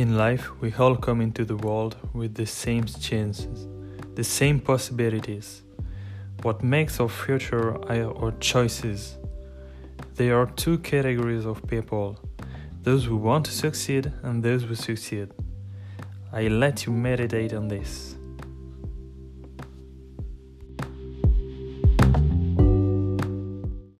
In life, we all come into the world with the same chances, the same possibilities. What makes our future are our choices. There are two categories of people those who want to succeed and those who succeed. I let you meditate on this.